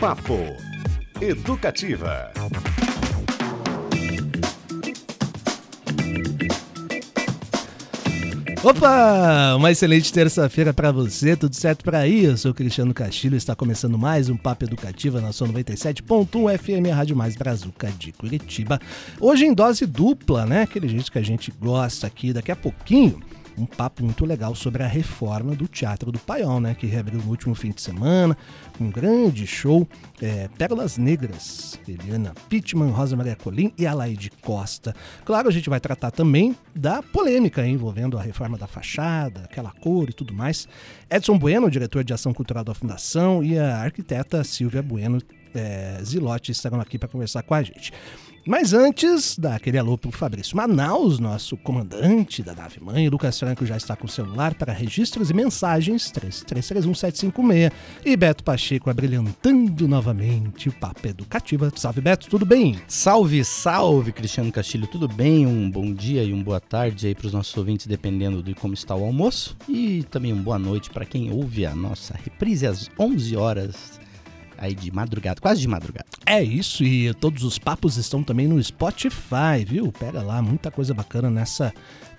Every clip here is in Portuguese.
Papo Educativa. Opa! Uma excelente terça-feira para você, tudo certo por aí? Eu sou Cristiano Castilho está começando mais um Papo Educativa na sua 97.1 FM, Rádio Mais Brazuca de Curitiba. Hoje em dose dupla, né? Aquele jeito que a gente gosta aqui. Daqui a pouquinho um papo muito legal sobre a reforma do Teatro do Paiol, né? Que reabriu no último fim de semana, um grande show. É, Pérolas Negras, Eliana Pittman, Rosa Maria Colim e Alaide Costa. Claro, a gente vai tratar também da polêmica envolvendo a reforma da fachada, aquela cor e tudo mais. Edson Bueno, diretor de ação cultural da Fundação, e a arquiteta Silvia Bueno é, Zilotti estarão aqui para conversar com a gente. Mas antes, dá aquele alô pro Fabrício Manaus, nosso comandante da nave mãe. O Lucas Franco já está com o celular para registros e mensagens 3331 E Beto Pacheco abrilhantando novamente o Papo Educativa. Salve, Beto, tudo bem? Salve, salve, Cristiano Castilho, tudo bem? Um bom dia e uma boa tarde aí para os nossos ouvintes, dependendo de como está o almoço. E também uma boa noite para quem ouve a nossa reprise às 11 horas aí de madrugada, quase de madrugada. É isso, e todos os papos estão também no Spotify, viu? Pega lá, muita coisa bacana nessa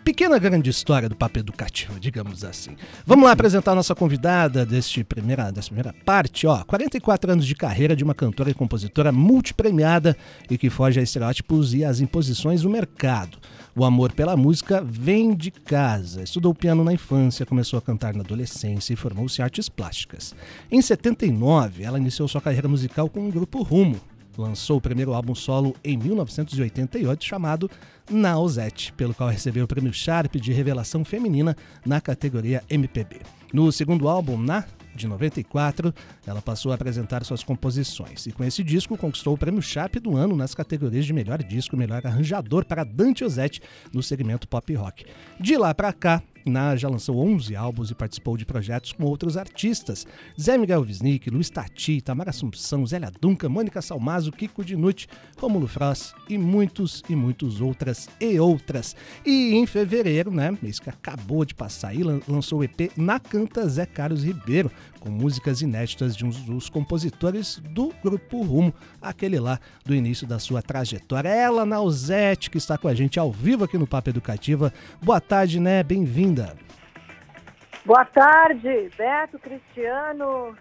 pequena grande história do papo educativo, digamos assim. Vamos lá apresentar a nossa convidada deste primeira, dessa primeira parte, ó. 44 anos de carreira de uma cantora e compositora multipremiada e que foge a estereótipos e às imposições do mercado. O amor pela música vem de casa. Estudou piano na infância, começou a cantar na adolescência e formou-se em artes plásticas. Em 79, ela iniciou sua carreira musical com o grupo Rumo. Lançou o primeiro álbum solo em 1988 chamado Nausete, pelo qual recebeu o prêmio Sharp de revelação feminina na categoria MPB. No segundo álbum, Na de 94, ela passou a apresentar suas composições e com esse disco conquistou o prêmio Sharp do ano nas categorias de melhor disco e melhor arranjador para Dante Ozzetti no segmento pop rock. De lá para cá, Na já lançou 11 álbuns e participou de projetos com outros artistas: Zé Miguel Wisnik, Luiz Tati, Tamara Assumpção, Zélia Duncan, Mônica Salmazo, Kiko Dinucci, Rômulo Frost e muitos e muitos outras e outras. E em fevereiro, né, mês que acabou de passar aí, lançou o EP Na Canta Zé Carlos Ribeiro, com músicas inéditas de um dos compositores do Grupo Rumo, aquele lá do início da sua trajetória. Ela, Nausete, que está com a gente ao vivo aqui no Papo Educativa. Boa tarde, né? Bem-vinda. Boa tarde, Beto, Cristiano.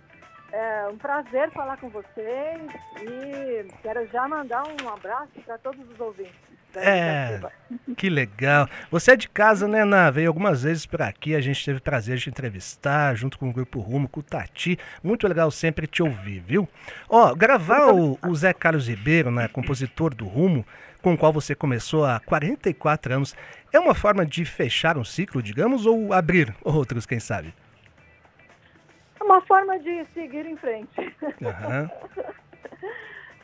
É um prazer falar com vocês e quero já mandar um abraço para todos os ouvintes. É, que legal. Você é de casa, né, Ná? Veio algumas vezes por aqui, a gente teve o prazer de entrevistar, junto com o Grupo Rumo, com o Tati. Muito legal sempre te ouvir, viu? Ó, gravar o, o Zé Carlos Ribeiro, né, compositor do Rumo, com o qual você começou há 44 anos, é uma forma de fechar um ciclo, digamos, ou abrir outros, quem sabe? É uma forma de seguir em frente. Uhum.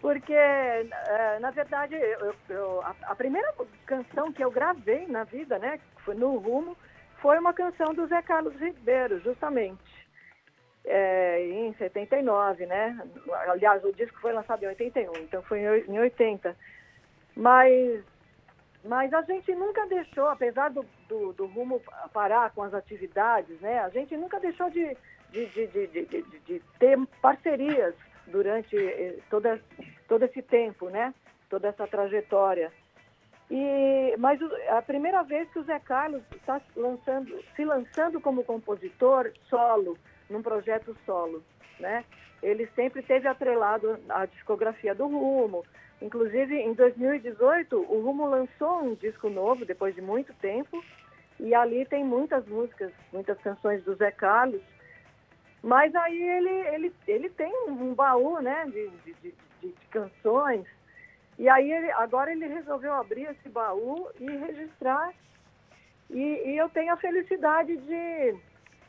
porque, é, na verdade, eu, eu, a, primeira canção que eu gravei na vida, né, foi no Rumo, foi uma canção do Zé Carlos Ribeiro, justamente, é, em 79, né? Aliás, o disco foi lançado em 81, então foi em 80. Mas, mas a gente nunca deixou, apesar do, do, do Rumo parar com as atividades, né? A gente nunca deixou de, de, de, de, de, de ter parcerias durante eh, toda, todo esse tempo, né? Toda essa trajetória. E, mas a primeira vez que o Zé Carlos está lançando, se lançando como compositor solo, num projeto solo, né? Ele sempre teve atrelado a discografia do Rumo. Inclusive, em 2018, o Rumo lançou um disco novo, depois de muito tempo, e ali tem muitas músicas, muitas canções do Zé Carlos, mas aí ele, ele, ele tem um baú né, de, de, de, de canções. E aí ele, agora ele resolveu abrir esse baú e registrar. E, e eu tenho a felicidade de,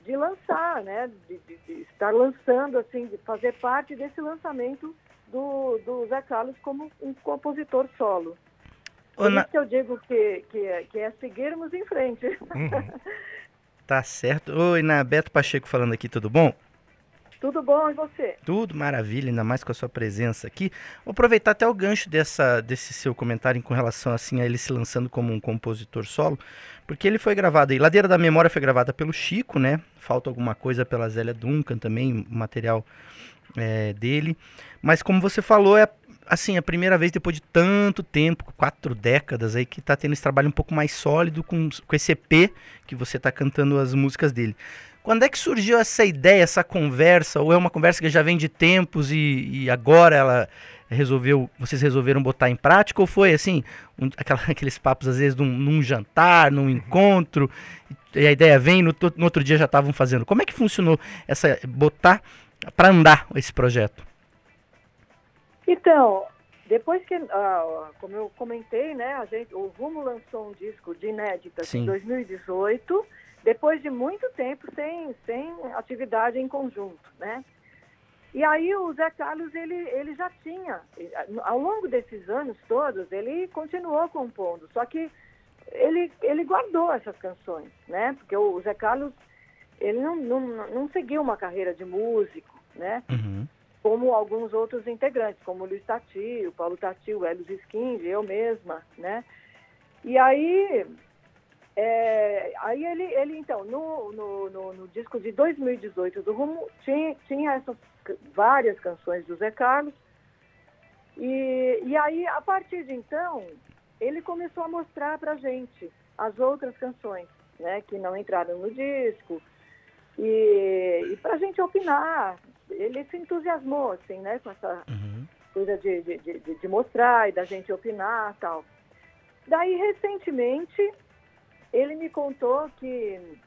de lançar, né? De, de, estar lançando, assim, de fazer parte desse lançamento do, do Zé Carlos como um compositor solo. Por isso que eu digo que, que, é, que é seguirmos em frente. Uhum. Tá certo. Oi, na Beto Pacheco falando aqui, tudo bom? Tudo bom, e você? Tudo maravilha, ainda mais com a sua presença aqui. Vou aproveitar até o gancho dessa, desse seu comentário com relação assim a ele se lançando como um compositor solo, porque ele foi gravado aí. Ladeira da Memória foi gravada pelo Chico, né? Falta alguma coisa pela Zélia Duncan também, material é, dele. Mas como você falou, é assim, a primeira vez depois de tanto tempo, quatro décadas aí, que tá tendo esse trabalho um pouco mais sólido com, com esse EP que você tá cantando as músicas dele. Quando é que surgiu essa ideia, essa conversa? Ou é uma conversa que já vem de tempos e, e agora ela resolveu, vocês resolveram botar em prática? Ou foi assim, um, aquela, aqueles papos às vezes num, num, jantar, num encontro, e a ideia vem, no, no outro dia já estavam fazendo? Como é que funcionou essa botar para andar esse projeto? Então, depois que, ah, como eu comentei, né, a gente, o Rumo lançou um disco de inéditas Sim. em 2018, depois de muito tempo sem, sem atividade em conjunto, né? E aí o Zé Carlos, ele, ele já tinha, ao longo desses anos todos, ele continuou compondo, só que ele, ele guardou essas canções, né? Porque o Zé Carlos, ele não, não, não seguiu uma carreira de músico, né? Uhum como alguns outros integrantes, como o Luiz Tati, o Paulo Tati, o Hélio Skind, eu mesma, né? E aí, é, aí ele, ele então, no, no, no, no, disco de 2018 do Rumo, tinha, tinha essas várias canções do Zé Carlos, e, e aí, a partir de então, ele começou a mostrar pra gente as outras canções, né, que não entraram no disco, e, e para a gente opinar, ele se entusiasmou, assim, né, com essa uhum. coisa de, de, de, de, mostrar e da gente opinar tal. Daí, recentemente, ele me contou que,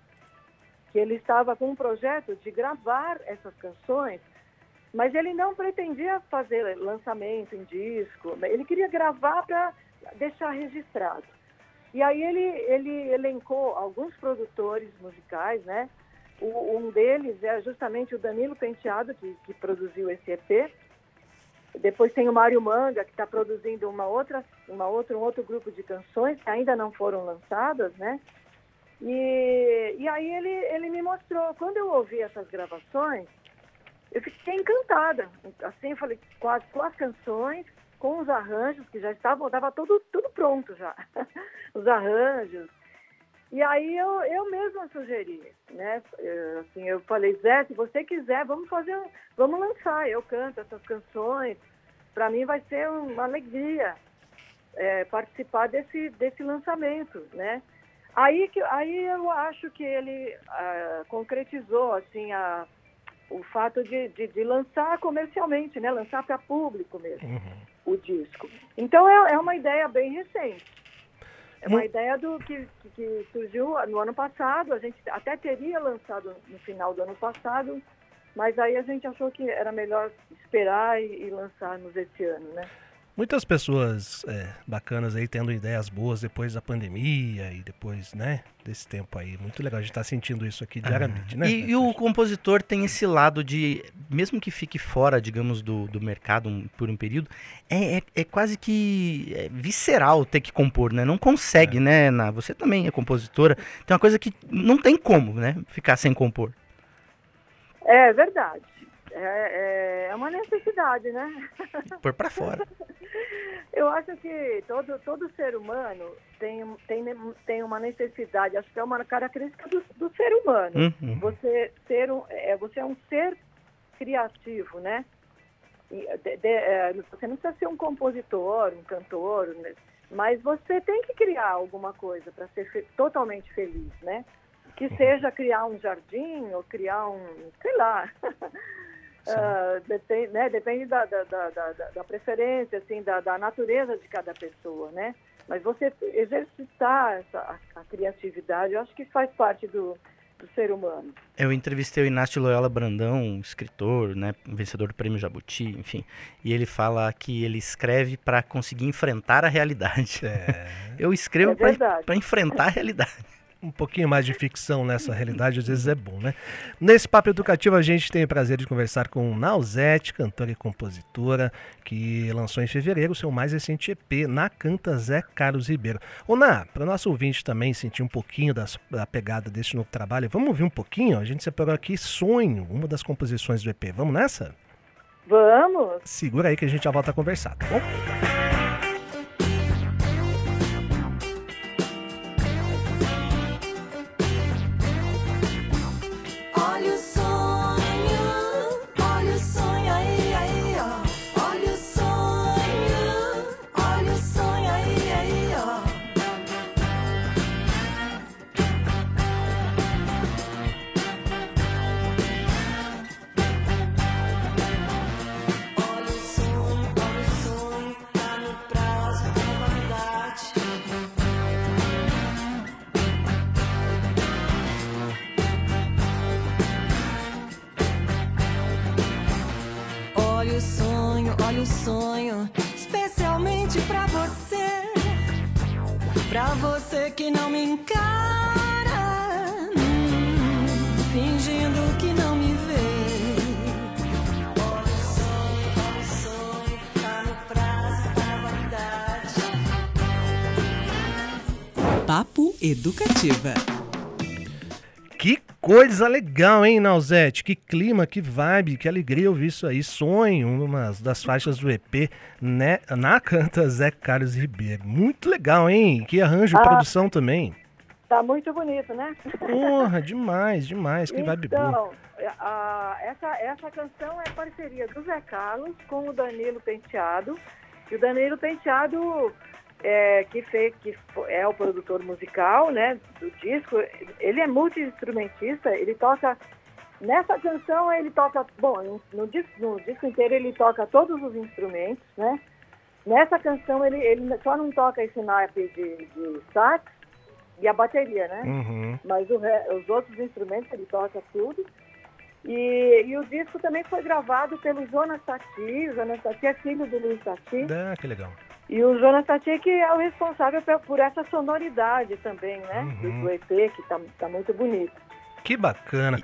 que ele estava com um projeto de gravar essas canções, mas ele não pretendia fazer lançamento em disco, ele queria gravar para deixar registrado. E aí ele, ele elencou alguns produtores musicais, né, o, um deles é justamente o Danilo Penteado, que, que produziu esse EP. Depois tem o Mário Manga, que está produzindo uma outra, uma outra, um outro grupo de canções que ainda não foram lançadas, né? E, e aí ele, ele me mostrou. Quando eu ouvi essas gravações, eu fiquei encantada. Assim, falei, as, com as canções, com os arranjos, que já estavam, estava tudo, tudo pronto já. os arranjos, e aí eu, eu mesma sugeri, né? Eu, assim, eu falei, Zé, se você quiser, vamos fazer, vamos lançar. Eu canto essas canções. Para mim vai ser uma alegria é, participar desse, desse lançamento, né? Aí, que, aí eu acho que ele ah, concretizou, assim, a, o fato de, de, de, lançar comercialmente, né? Lançar para público mesmo, uhum. o disco. Então é, é uma ideia bem recente. É uma ideia do que, que, surgiu no ano passado. A gente até teria lançado no final do ano passado, mas aí a gente achou que era melhor esperar e, e lançarmos esse ano, né? Muitas pessoas é, bacanas aí tendo ideias boas depois da pandemia e depois, né, desse tempo aí. Muito legal, a gente tá sentindo isso aqui diariamente, ah. né? E, e, o compositor tem esse lado de, mesmo que fique fora, digamos, do, do mercado um, por um período, é, é, é quase que é visceral ter que compor, né? Não consegue, é. né, Na Você também é compositora. Tem uma coisa que não tem como, né, ficar sem compor. É verdade. É, é, é uma necessidade, né? Por para fora. Eu acho que todo, todo ser humano tem, tem, tem uma necessidade, acho que é uma característica do, do ser humano. Uhum. Você, ser um, é, você é um ser criativo, né? De, de, é, você não precisa ser um compositor, um cantor, né? mas você tem que criar alguma coisa para ser fe totalmente feliz, né? Que uhum. seja criar um jardim ou criar um, sei lá, Uh, depende, né, depende da, da, da, da, preferência, assim, da, da natureza de cada pessoa, né? Mas você exercitar essa, a, a criatividade, eu acho que faz parte do, do ser humano. Eu entrevistei o Inácio Loyola Brandão, um escritor, né, vencedor do Prêmio Jabuti, enfim, e ele fala que ele escreve para conseguir enfrentar a realidade. É. Eu escrevo é para enfrentar a realidade um pouquinho mais de ficção nessa realidade, às vezes é bom, né? Nesse papo educativo a gente tem o prazer de conversar com Nausete, cantora e compositora, que lançou em fevereiro o seu mais recente EP, Na Canta Zé Carlos Ribeiro. Ô Ná, para o nosso ouvinte também sentir um pouquinho das, da pegada desse novo trabalho, vamos ouvir um pouquinho? A gente separou aqui Sonho, uma das composições do EP. Vamos nessa? Vamos! Segura aí que a gente já volta a conversar, tá bom? Educativa. Que coisa legal, hein, Nausete? Que clima, que vibe, que alegria ouvir isso aí. Sonho, uma das faixas do EP, né? Na canta Zé Carlos Ribeiro. Muito legal, hein? Que arranjo e Ah. produção também. Tá muito bonito, né? Porra, demais, demais. Que vibe boa. então, a- essa, essa canção é parceria do Zé Carlos com o Danilo Penteado. E o Danilo Penteado, é, que, fez, que é o produtor musical né, do disco, ele é multi-instrumentista, ele toca. Nessa canção ele toca. Bom, no, disco, no disco inteiro ele toca todos os instrumentos, né? Nessa canção ele, ele só não toca esse naipe de, de sax e a bateria, né? Uhum. mas o os outros instrumentos ele toca tudo. E, e o disco também foi gravado pelo Jonas Tati. O Jonas Tati é filho do Luiz Tati. Ah, que legal. E o Jonas Tati que é o responsável por essa sonoridade também, né? Uhum. Do, EP, que tá, tá muito bonito. Que bacana.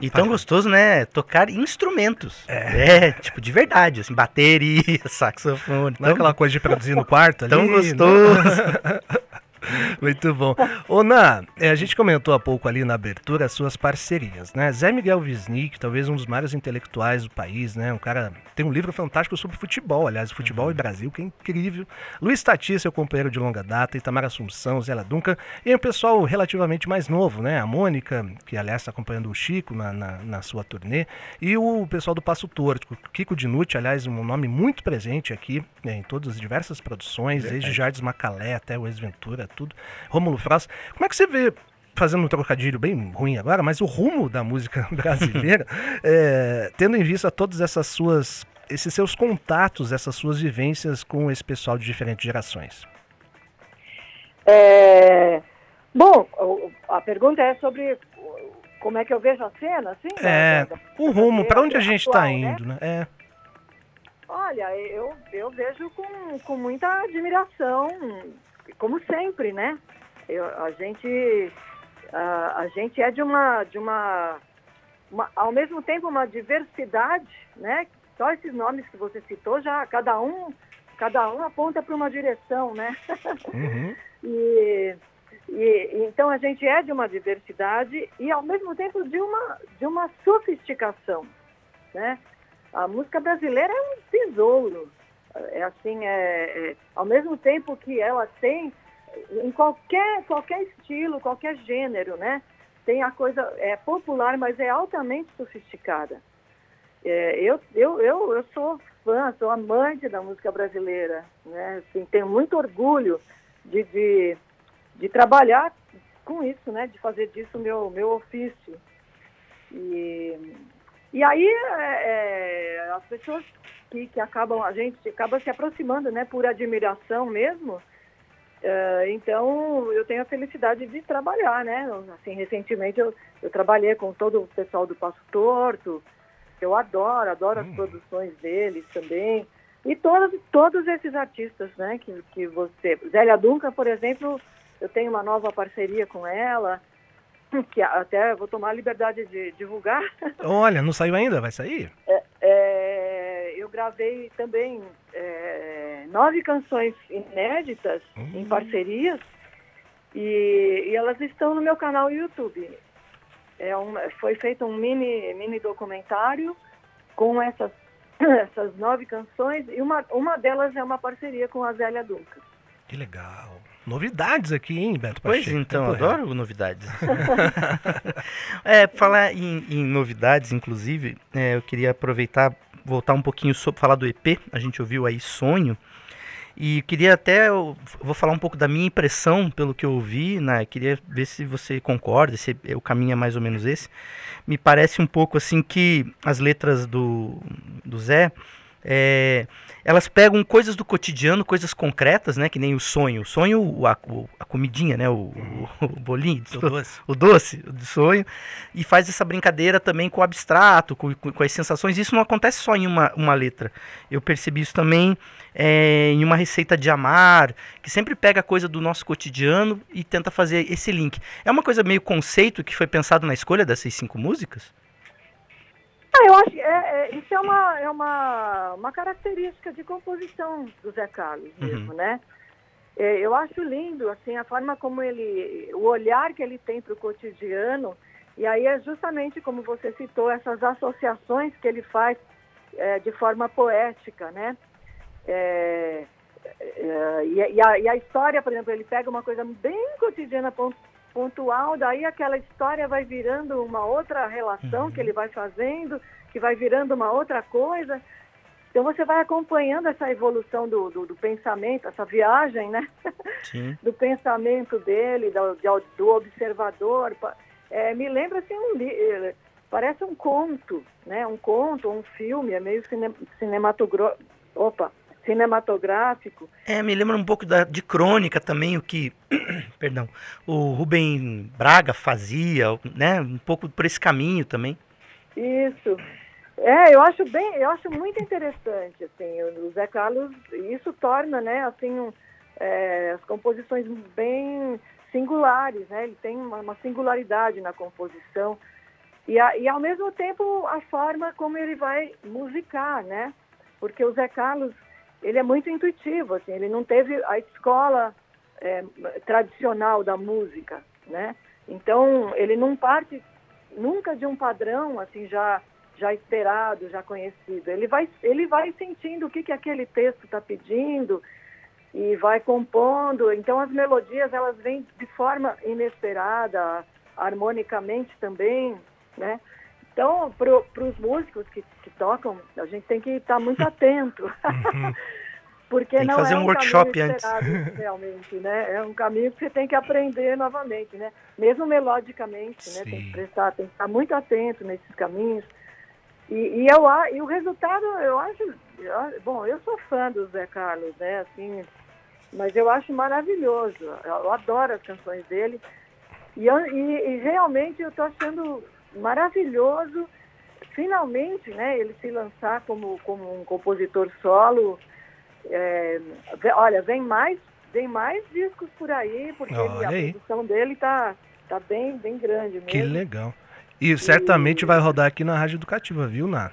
E tão gostoso, né? Tocar instrumentos. É. tipo, de verdade, assim, bateria, saxofone. Não é aquela coisa de produzir no quarto ali? tão né? Muito bom. Ô, Ná, é, a gente comentou há pouco ali na abertura as suas parcerias, né? Zé Miguel Wisnik, talvez um dos maiores intelectuais do país, né? Um cara tem um livro fantástico sobre futebol, aliás, futebol e Brasil, que é incrível. Luiz Tati, seu companheiro de longa data, Itamar Assunção, Zé Duncan, e um pessoal relativamente mais novo, né? A Mônica, que aliás está acompanhando o Chico na, na, na sua turnê, e o pessoal do Passo Torto, Kiko Dinucci, aliás, um nome muito presente aqui né, em todas as diversas produções, desde Jardim Macalé até o Ex-Ventura, tudo. Rômulo Frost. Como é que você vê, fazendo um trocadilho bem ruim agora, mas o rumo da música brasileira, é, tendo em vista todas essas suas, esses seus contatos, essas suas vivências com esse pessoal de diferentes gerações? É, Bom, a pergunta é sobre como é que eu vejo a cena, assim? da- É, o rumo, para onde a gente está né? indo, né? É. Olha, eu, eu vejo com, com muita admiração, como sempre, né? Eu, a gente a, a gente é de uma de uma, uma ao mesmo tempo uma diversidade, né? Só esses nomes que você citou já cada um cada um aponta para uma direção, né? Uhum. E, e- então a gente é de uma diversidade e ao mesmo tempo de uma de uma sofisticação, né? A música brasileira é um tesouro, é assim é, é- ao mesmo tempo que ela tem em qualquer qualquer estilo, qualquer gênero, né? Tem a coisa é popular, mas é altamente sofisticada. É, eu, eu, eu, eu sou fã, sou amante da música brasileira, né? Assim, tenho muito orgulho de, de, de trabalhar com isso, né? De fazer disso meu, meu ofício. E, e aí é, é, as pessoas que, que acabam, a gente acaba se aproximando, né? Por admiração mesmo. É, então eu tenho a felicidade de trabalhar, né? Assim, recentemente eu, eu trabalhei com todo o pessoal do Passo Torto. Eu adoro, adoro as produções deles também. E todos, todos esses artistas, né, que, que você... Zélia Duncan, por exemplo, eu tenho uma nova parceria com ela, que até vou tomar a liberdade de divulgar. Olha, não saiu ainda? Vai sair? É, eu gravei também é, nove canções inéditas em parcerias e, e elas estão no meu canal YouTube. É um, foi feito um mini, mini documentário com essas, essas nove canções e uma, uma delas é uma parceria com a Zélia Duncan. Que legal. Novidades aqui, hein, Beto Pois Pacheco? então, Tempo real. adoro novidades. é, falar em, em novidades, inclusive, é, eu queria aproveitar, voltar um pouquinho sobre falar do EP. A gente ouviu aí Sonho. E queria até, vou falar um pouco da minha impressão pelo que eu ouvi, né? Queria ver se você concorda, se o caminho é mais ou menos esse. Me parece um pouco assim que as letras do, do Zé, É, elas pegam coisas do cotidiano, coisas concretas, né? Que nem o sonho. O sonho, a, a comidinha, né? O, o, o bolinho, O doce. o doce do sonho. E faz essa brincadeira também com o abstrato, com, com- com as sensações. Isso não acontece só em uma, uma letra. Eu percebi isso também é, em uma receita de amar, que sempre pega coisa do nosso cotidiano e tenta fazer esse link. É uma coisa meio conceito que foi pensado na escolha dessas cinco músicas? Ah, eu acho que é, é, isso é, uma, é uma, uma característica de composição do Zé Carlos mesmo, né? É, eu acho lindo, assim, a forma como ele, o olhar que ele tem para o cotidiano, e aí é justamente como você citou, essas associações que ele faz é, de forma poética, né? É, é, e, a- e a, e a história, por exemplo, ele pega uma coisa bem cotidiana, pontual, daí aquela história vai virando uma outra relação que ele vai fazendo, que vai virando uma outra coisa. Então você vai acompanhando essa evolução do, do, do pensamento, essa viagem, né? Sim. do pensamento dele, do, do observador. É, me lembra assim um eh, parece um conto, né? Um conto, um filme, é meio cine, cinematogro... Opa, cinematográfico. É, me lembra um pouco da, de crônica também, o que, perdão, o Rubem Braga fazia, né? Um pouco por esse caminho também. Isso. É, eu acho bem, eu acho muito interessante, assim, o Zé Carlos, isso torna, né, assim, um, é, as composições bem singulares, né, ele tem uma, uma singularidade na composição e, a- e ao mesmo tempo a forma como ele vai musicar, né, porque o Zé Carlos, ele é muito intuitivo, assim, ele não teve a escola é, tradicional da música, né, então ele não parte nunca de um padrão assim já já esperado, já conhecido. Ele vai ele vai sentindo o que que aquele texto está pedindo e vai compondo. Então as melodias elas vêm de forma inesperada, harmonicamente também, né? Então para os músicos que, que tocam a gente tem que estar muito atento. Porque Tem que não fazer é um um workshop antes. realmente, né? É um caminho que você tem que aprender novamente, né? Mesmo melodicamente, né? Tem Sim. que prestar, tem que estar muito atento nesses caminhos. E, e, eu, e o resultado, eu acho, eu bom, eu sou fã do Zé Carlos, né? Assim, mas eu acho maravilhoso. Eu, eu adoro as canções dele. E, eu- e- e realmente eu estou achando maravilhoso, finalmente, né? Ele se lançar como, como um compositor solo. É, olha, vem mais, vem mais discos por aí, porque ele- a produção dele tá, tá bem, bem grande mesmo. Que legal. E certamente vai rodar aqui na Rádio Educativa, viu, Ná?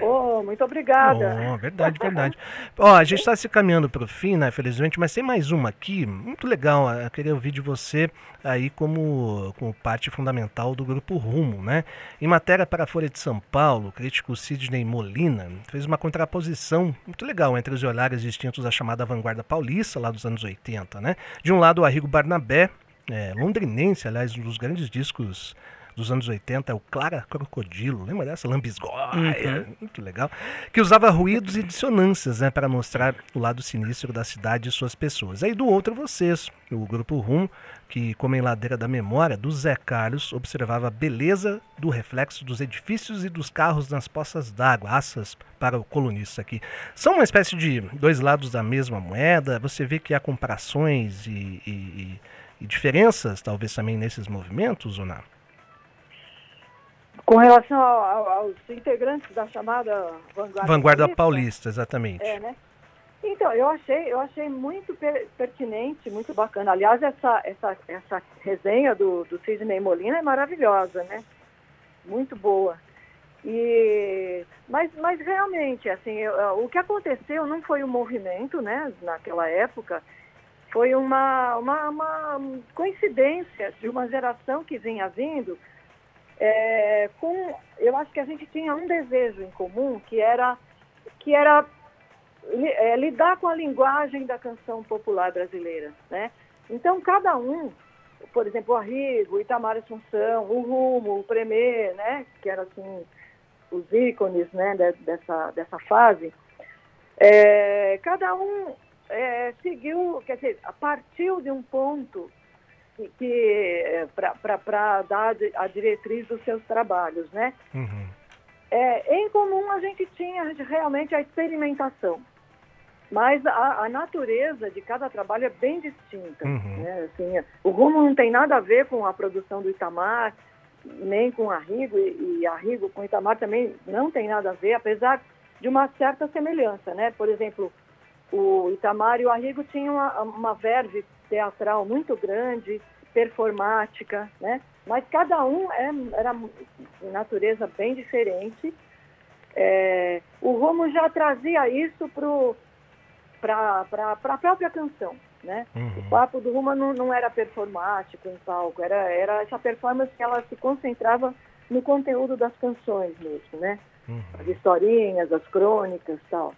Oh, muito obrigada. Oh, verdade, verdade. Ó, a gente está se caminhando para o fim, né, felizmente, mas tem mais uma aqui, muito legal. Eu queria ouvir de você aí como, como parte fundamental do grupo Rumo, né? Em matéria para a Folha de São Paulo, o crítico Sidney Molina fez uma contraposição muito legal entre os olhares distintos da chamada vanguarda paulista, lá dos anos 80, né? De um lado, o Arrigo Barnabé, é, londrinense, aliás, um dos grandes discos dos anos 80 é o Clara Crocodilo, lembra dessa? Lambisgoia, muito legal. Que usava ruídos e dissonâncias né, para mostrar o lado sinistro da cidade e suas pessoas. Aí do outro, vocês, o Grupo Rum, que, como em Ladeira da Memória, do Zé Carlos, observava a beleza do reflexo dos edifícios e dos carros nas poças d'água, assas para o colunista aqui. São uma espécie de dois lados da mesma moeda, você vê que há comparações e, e- e- e diferenças, talvez também nesses movimentos, ou não? Com relação ao- ao- aos integrantes da chamada Vanguarda, Vanguarda Paulista, Paulista, exatamente. É, né? Então, eu achei, eu achei muito per- pertinente, muito bacana. Aliás, essa, essa, essa resenha do, do Sidney Molina é maravilhosa, né? Muito boa. E, mas, mas realmente, assim, eu- eu- o que aconteceu não foi um movimento, né, naquela época, foi uma, uma, uma coincidência de uma geração que vinha vindo é, com, eu acho que a gente tinha um desejo em comum, que era, que era é, lidar com a linguagem da canção popular brasileira, né? Então, cada um, por exemplo, o Arrigo, Itamar Assunção, o Rumo, o Premier, né? Que eram, assim, os ícones, né? de- dessa, dessa fase. É, cada um é, seguiu, quer dizer, partiu de um ponto que, que para dar a diretriz dos seus trabalhos, né? Uhum. É, em comum a gente tinha realmente a experimentação, mas a, a natureza de cada trabalho é bem distinta. Uhum. né? Assim, o rumo não tem nada a ver com a produção do Itamar, nem com a Rigo, e, e a Rigo com o Itamar também não tem nada a ver, apesar de uma certa semelhança. Né? Por exemplo, o Itamar e o Arrigo tinham uma, uma verve teatral muito grande, performática, né? Mas cada um é, era de natureza bem diferente. É, o Romo já trazia isso para a própria canção, né? Uhum. O papo do Roma não, não era performático em palco, era, era essa performance que ela se concentrava no conteúdo das canções mesmo, né? Uhum. As historinhas, as crônicas tal.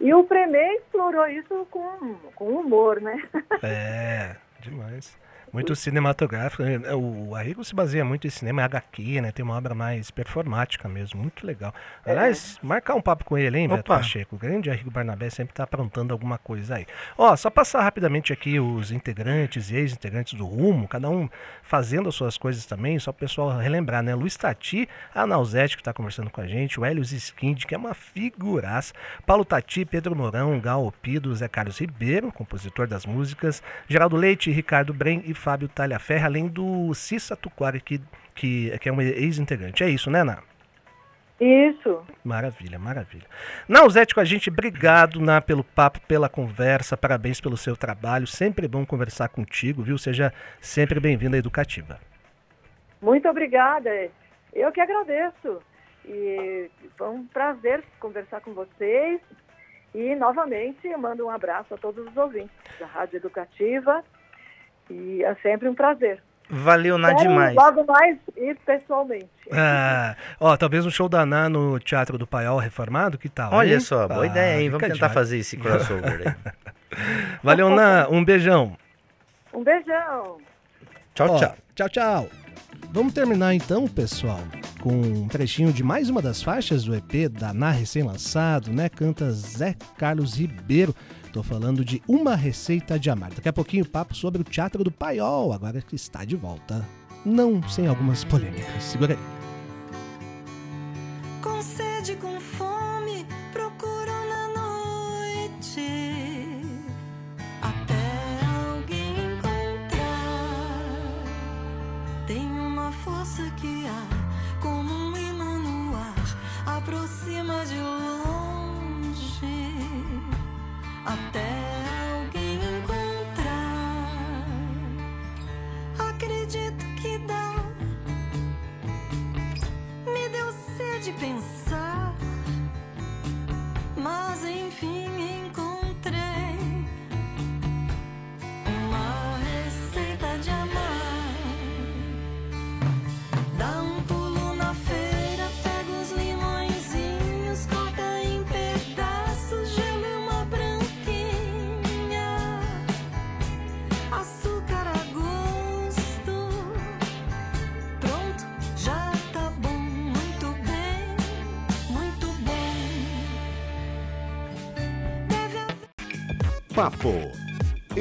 E o Premê explorou isso com, com humor, né? É, demais. Muito cinematográfico. né? O Arrigo se baseia muito em cinema é HQ, né? Tem uma obra mais performática mesmo, muito legal. Aliás, marcar um papo com ele, hein, Beto Opa. Pacheco? O grande Arrigo Barnabé sempre tá aprontando alguma coisa aí. Ó, só passar rapidamente aqui os integrantes e ex-integrantes do Rumo, cada um fazendo as suas coisas também, só o pessoal relembrar, né? Luiz Tati, a Nausete, que tá conversando com a gente, o Helios Skind, que é uma figuraça, Paulo Tati, Pedro Mourão, Gal Opido, Zé Carlos Ribeiro, compositor das músicas, Geraldo Leite, Ricardo Brem e Fábio Talhaferra, além do Cissa Tuquari, que, que, que é um ex-integrante. É isso, né, Ná? Isso. Maravilha, maravilha. Nausete com a gente, obrigado, Ná, pelo papo, pela conversa, parabéns pelo seu trabalho. Sempre bom conversar contigo, viu? Seja sempre bem-vinda à Educativa. Muito obrigada. Eu que agradeço. E foi um prazer conversar com vocês. E, novamente, eu mando um abraço a todos os ouvintes da Rádio Educativa. E é sempre um prazer. Valeu, na Quero demais. Logo mais ir pessoalmente. Ah, ó, talvez um show da Ná no Teatro do Paiol reformado, que tal? Olha hein? só, boa Ah, ideia, hein? Vamos tentar fazer esse crossover aí. Valeu, Ná, um beijão. Um beijão. Tchau, Ó, tchau. Tchau, tchau. Vamos terminar então, pessoal, com um trechinho de mais uma das faixas do EP da Ná recém-lançado, né? Canta Zé Carlos Ribeiro. Tô falando de Uma Receita de Amar. Daqui a pouquinho papo sobre o Teatro do Paiol, agora que está de volta. Não sem algumas polêmicas. Segura aí. Com sede, com fome, procuram na noite até alguém encontrar. Tem uma força que há como um imã no ar, aproxima de longe até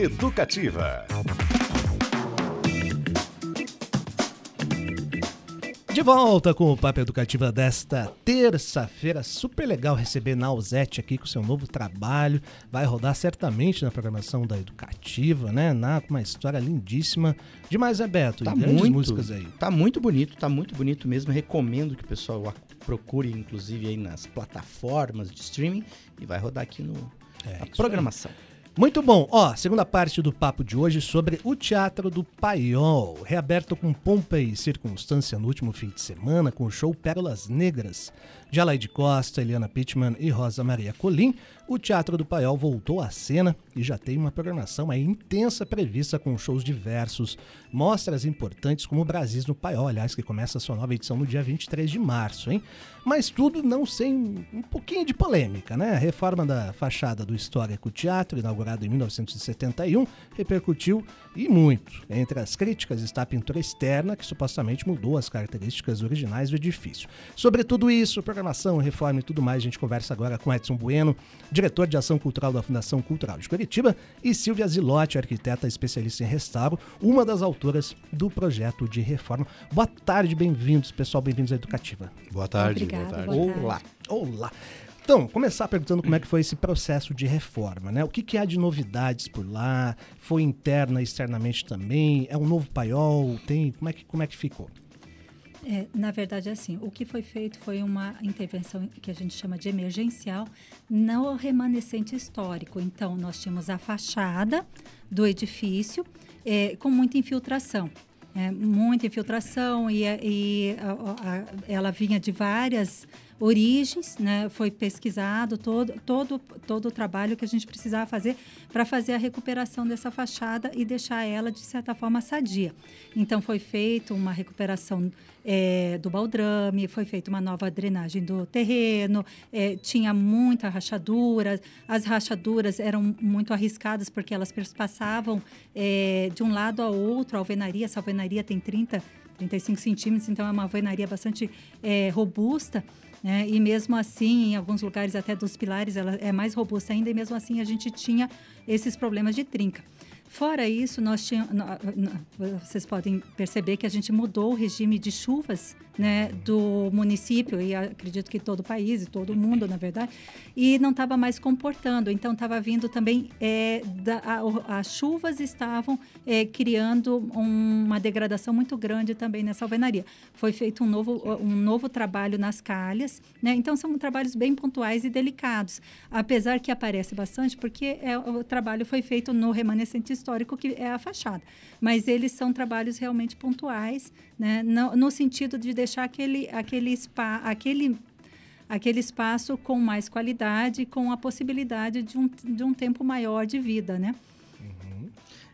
Educativa. De volta com o Papo Educativa desta terça-feira. Super legal receber Nausete aqui com seu novo trabalho. Vai rodar certamente na programação da Educativa, né? Na, com uma história lindíssima. Demais, né, Beto? Tá e grandes muito, músicas aí. tá muito bonito, tá muito bonito mesmo. Recomendo que o pessoal a- procure, inclusive, aí nas plataformas de streaming e vai rodar aqui no, É, na isso aí. Muito bom. Ó, segunda parte do papo de hoje sobre o Teatro do Paiol, reaberto com pompa e circunstância no último fim de semana com o show Pérolas Negras. De Alaide Costa, Eliana Pittman e Rosa Maria Colim, o Teatro do Paiol voltou à cena e já tem uma programação aí intensa prevista com shows diversos, mostras importantes como o Brasis no Paiol, aliás, que começa a sua nova edição no dia 23 de março, hein? Mas tudo não sem um pouquinho de polêmica, né? A reforma da fachada do histórico teatro, inaugurado em 1971, repercutiu e muito. Entre as críticas está a pintura externa, que supostamente mudou as características originais do edifício. Sobre tudo isso, programação, reforma e tudo mais, a gente conversa agora com Edson Bueno, diretor de ação cultural da Fundação Cultural de Curitiba, e Silvia Zilotti, arquiteta especialista em restauro, uma das autoras do projeto de reforma. Boa tarde, bem-vindos, pessoal, bem-vindos à Educativa. Boa tarde. Obrigada, boa tarde. boa tarde. Olá, olá. Então, começar perguntando como é que foi esse processo de reforma, né? O que, que há de novidades por lá? Foi interna, externamente também? É um novo paiol? Tem? Como é que, como é que ficou? É, na verdade, assim, o que foi feito foi uma intervenção que a gente chama de emergencial no remanescente histórico. Então, nós tínhamos a fachada do edifício é, com muita infiltração. é, muita infiltração e, e a- a- ela vinha de várias origens, né? Foi pesquisado todo, todo, todo o trabalho que a gente precisava fazer para fazer a recuperação dessa fachada e deixar ela, de certa forma, sadia. Então, foi feita uma recuperação eh, do baldrame, foi feita uma nova drenagem do terreno, eh, tinha muita rachadura, as rachaduras eram muito arriscadas porque elas passavam eh, de um lado ao outro, a alvenaria, essa alvenaria tem 30, 35 centímetros, então é uma alvenaria bastante eh, robusta, né? E mesmo assim, em alguns lugares até dos pilares, ela é mais robusta ainda, e mesmo assim a gente tinha esses problemas de trinca. Fora isso, nós tínhamos, vocês podem perceber que a gente mudou o regime de chuvas né, do município, e acredito que todo o país e todo mundo, na verdade, e não estava mais comportando. Então, estava vindo também, é, da, a- as chuvas estavam é, criando um- uma degradação muito grande também nessa alvenaria. Foi feito um novo, um novo trabalho nas calhas, né? então são trabalhos bem pontuais e delicados, apesar que aparece bastante, porque é, o trabalho foi feito no remanescente histórico, que é a fachada. Mas eles são trabalhos realmente pontuais, né? no, no sentido de deixar aquele, aquele, spa, aquele aquele espaço com mais qualidade, com a possibilidade de um, de um tempo maior de vida, né?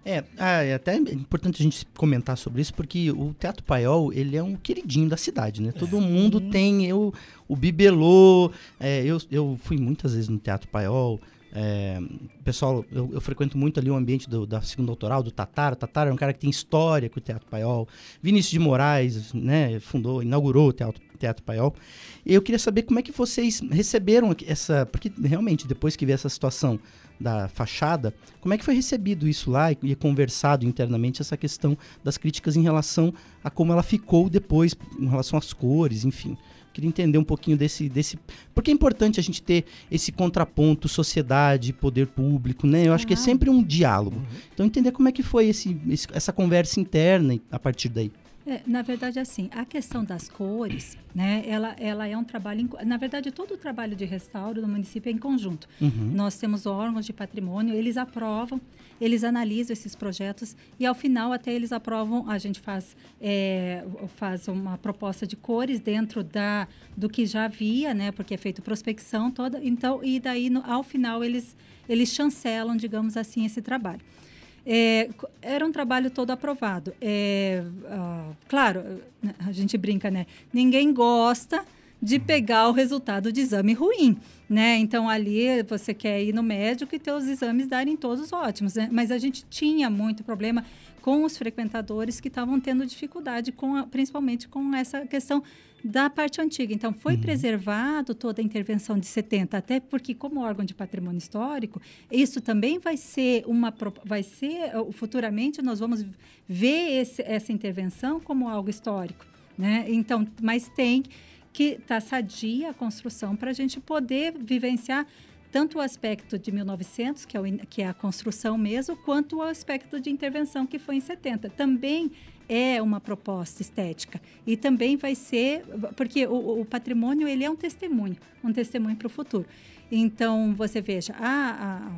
É, ah, é até importante a gente comentar sobre isso, porque o Teatro Paiol, ele é um queridinho da cidade, né? Todo mundo tem, eu, o Bibelô, é, eu, eu fui muitas vezes no Teatro Paiol, é, pessoal, eu, eu frequento muito ali o ambiente do, da segunda autoral, do Tatara, o Tatara é um cara que tem história com o Teatro Paiol, Vinícius de Moraes, né, fundou, inaugurou o Teatro, Teatro Paiol, eu queria saber como é que vocês receberam essa, porque realmente, depois que veio essa situação da fachada, como é que foi recebido isso lá e, e conversado internamente essa questão das críticas em relação a como ela ficou depois, em relação às cores, enfim. Queria entender um pouquinho desse, desse. Porque é importante a gente ter esse contraponto sociedade, poder público, né? Eu acho que é sempre um diálogo. Então entender como é que foi esse, esse- essa conversa interna a partir daí. É, na verdade, assim, a questão das cores, né, ela, ela é um trabalho, em na verdade, todo o trabalho de restauro do município é em conjunto. Uhum. Nós temos órgãos de patrimônio, eles aprovam, eles analisam esses projetos e, ao final, até eles aprovam, a gente faz, é, faz uma proposta de cores dentro da, do que já havia, né, porque é feito prospecção toda, então, e daí, no- ao final, eles, eles chancelam, digamos assim, esse trabalho. É, era um trabalho todo aprovado. É, ah, claro, eh, a gente brinca, né? Ninguém gosta de pegar o resultado de exame ruim, né? Então ali você quer ir no médico e ter os exames darem todos ótimos, né? Mas a gente tinha muito problema com os frequentadores que estavam tendo dificuldade com, a- principalmente com essa questão da parte antiga. Então, foi preservado toda a intervenção de 70, até porque, como órgão de patrimônio histórico, isso também vai ser uma. vai ser. uh, Futuramente, nós vamos ver esse- essa intervenção como algo histórico. Né? Então, mas tem que estar sadia a construção para a gente poder vivenciar tanto o aspecto de 1900, que é, o que é a construção mesmo, quanto o aspecto de intervenção, que foi em 70. Também é uma proposta estética. E também vai ser, porque o, o patrimônio ele é um testemunho, um testemunho para o futuro. Então, você veja, a, a-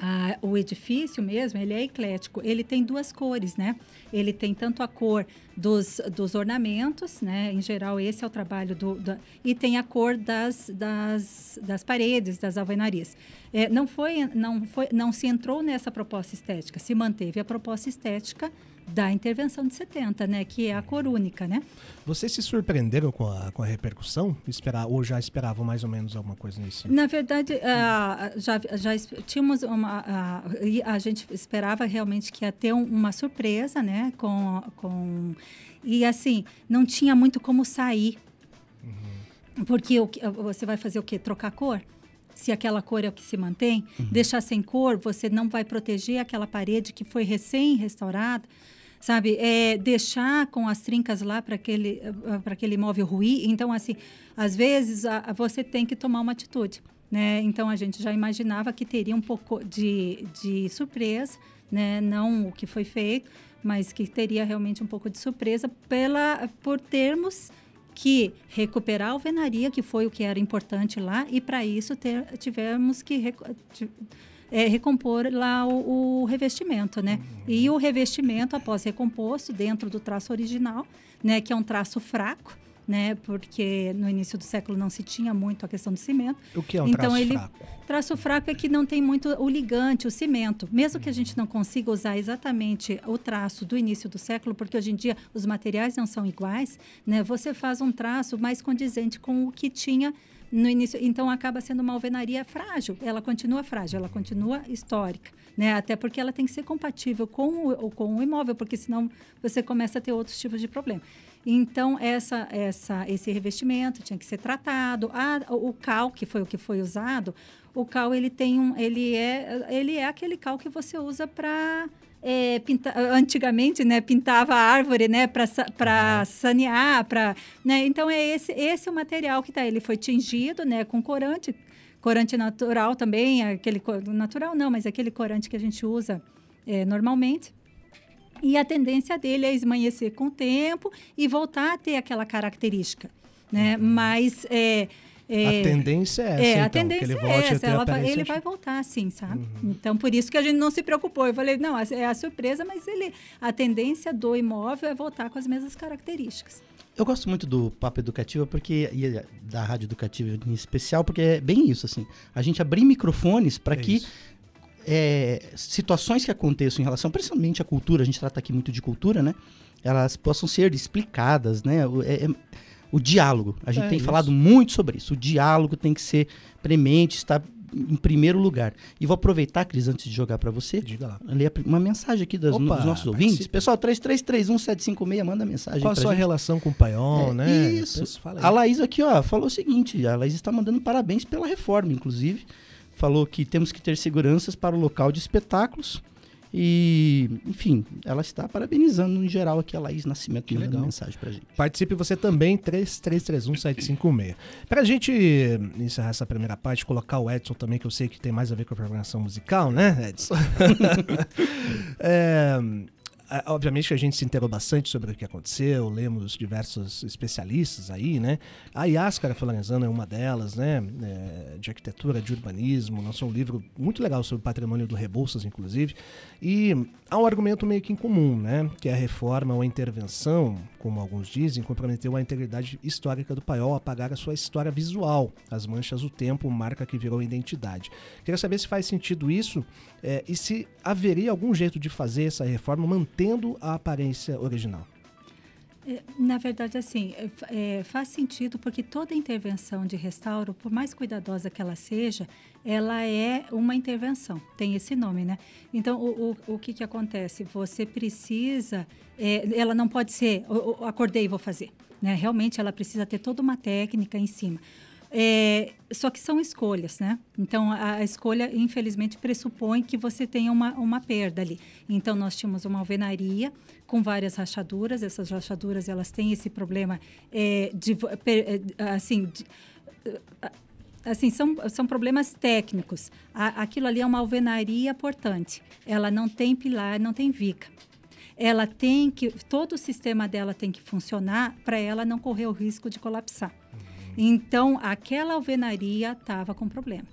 a- o edifício mesmo, ele é eclético. Ele tem duas cores, né? Ele tem tanto a cor dos, dos ornamentos, né? Em geral, esse é o trabalho do... da- e tem a cor das, das, das paredes, das alvenarias. É, não, foi, não, foi, não se entrou nessa proposta estética, se manteve a proposta estética da intervenção de 70, né, que é a cor única, né? Vocês se surpreenderam com a, com a repercussão? Esperar, ou já esperavam mais ou menos alguma coisa nesse Na verdade, ah, já, já tínhamos uma. e a gente esperava realmente que ia ter um- uma surpresa, né? Com, com, e assim, não tinha muito como sair. Porque o que- você vai fazer o quê? Trocar cor? Se aquela cor é o que se mantém, deixar sem cor, você não vai proteger aquela parede que foi recém-restaurada, sabe? É, deixar com as trincas lá para aquele, para aquele imóvel ruir. Então, assim, às vezes a- a- você tem que tomar uma atitude. Né? Então, a gente já imaginava que teria um pouco de, de surpresa, né? não o que foi feito, mas que teria realmente um pouco de surpresa pela, por termos que recuperar a alvenaria, que foi o que era importante lá, e para isso ter, tivemos que é, recompor lá o, o revestimento, né? E o revestimento, após recomposto, dentro do traço original, né, que é um traço fraco, né, porque no início do século não se tinha muito a questão do cimento. O que é um Então, traço ele- fraco? Traço fraco é que não tem muito o ligante, o cimento. Mesmo que a gente não consiga usar exatamente o traço do início do século, porque hoje em dia os materiais não são iguais, né? Você faz um traço mais condizente com o que tinha no início. Então acaba sendo uma alvenaria frágil. Ela continua frágil, ela continua histórica, né? Até porque ela tem que ser compatível com o, com o imóvel, porque senão você começa a ter outros tipos de problema. Então, essa, essa, esse revestimento tinha que ser tratado. Ah, o cal, que foi o que foi usado, o cal ele tem um, ele é, ele é aquele cal que você usa para pintar. Antigamente, né, pintava a árvore, né, para sanear, para, né. Então é esse, esse o material que tá. Ele foi tingido, né, com corante, corante natural também, aquele natural não, mas aquele corante que a gente usa eh, normalmente. E a tendência dele é esmanhecer com o tempo e voltar a ter aquela característica, né? Mas é, é, A tendência é essa, é, então, a tendência que ele é essa. ela ele vai voltar, sim, sabe? Então, por isso que a gente não se preocupou. Eu falei, não, é a surpresa, mas ele, a tendência do imóvel é voltar com as mesmas características. Eu gosto muito do Papo Educativa porque e da Rádio Educativa em especial, porque é bem isso assim. A gente abrir microfones para É que isso. é, situações que aconteçam em relação, principalmente à cultura, a gente trata aqui muito de cultura, né? Elas possam ser explicadas, né? É- é- o diálogo. A gente É tem isso. falado muito sobre isso. O diálogo tem que ser premente, estar em primeiro lugar. E vou aproveitar, Cris, antes de jogar para você, Diga lá. ler uma mensagem aqui das- Opa, dos nossos ouvintes. participe. Pessoal, 3331-756, manda mensagem Qual a sua gente. relação com o Paiol, É, né? Isso. A Laís aqui, ó, falou o seguinte: a Laís está mandando parabéns pela reforma, inclusive. Falou que temos que ter seguranças para o local de espetáculos. E, enfim, ela está parabenizando em geral aqui a Laís Nascimento, Que mandando legal. mensagem pra gente. Participe você também, 3331-756. Pra gente encerrar essa primeira parte, colocar o Edson também, que eu sei que tem mais a ver com a programação musical, né, Edson? É, obviamente que a gente se inteirou bastante sobre o que aconteceu, lemos diversos especialistas aí, né? A Yáscara Florenzano é uma delas, né? É, de arquitetura, de urbanismo, lançou um livro muito legal sobre o patrimônio do Rebouças, inclusive. E há um argumento meio que em comum, né? Que a reforma ou a intervenção, como alguns dizem, comprometeu a integridade histórica do paiol, apagar a sua história visual, as manchas do tempo, marca que virou identidade. Queria saber se faz sentido isso é, e se haveria algum jeito de fazer essa reforma mantendo a aparência original. É, Na verdade, assim, é, é, faz sentido porque toda intervenção de restauro, por mais cuidadosa que ela seja, ela é uma intervenção, tem esse nome, né? Então, o, o, o que, que acontece? Você precisa, é, ela não pode ser, "Eu- eu acordei e vou fazer, né? Realmente, ela precisa ter toda uma técnica em cima. É, só que são escolhas, né? Então, a, escolha, infelizmente, pressupõe que você tenha uma, uma perda ali. Então, nós tínhamos uma alvenaria com várias rachaduras. Essas rachaduras, elas têm esse problema é, de, é, assim, de- assim são, são problemas técnicos. A- aquilo ali é uma alvenaria portante. Ela não tem pilar, não tem viga. Ela tem que todo o sistema dela tem que funcionar para ela não correr o risco de colapsar. Então, aquela alvenaria estava com problema.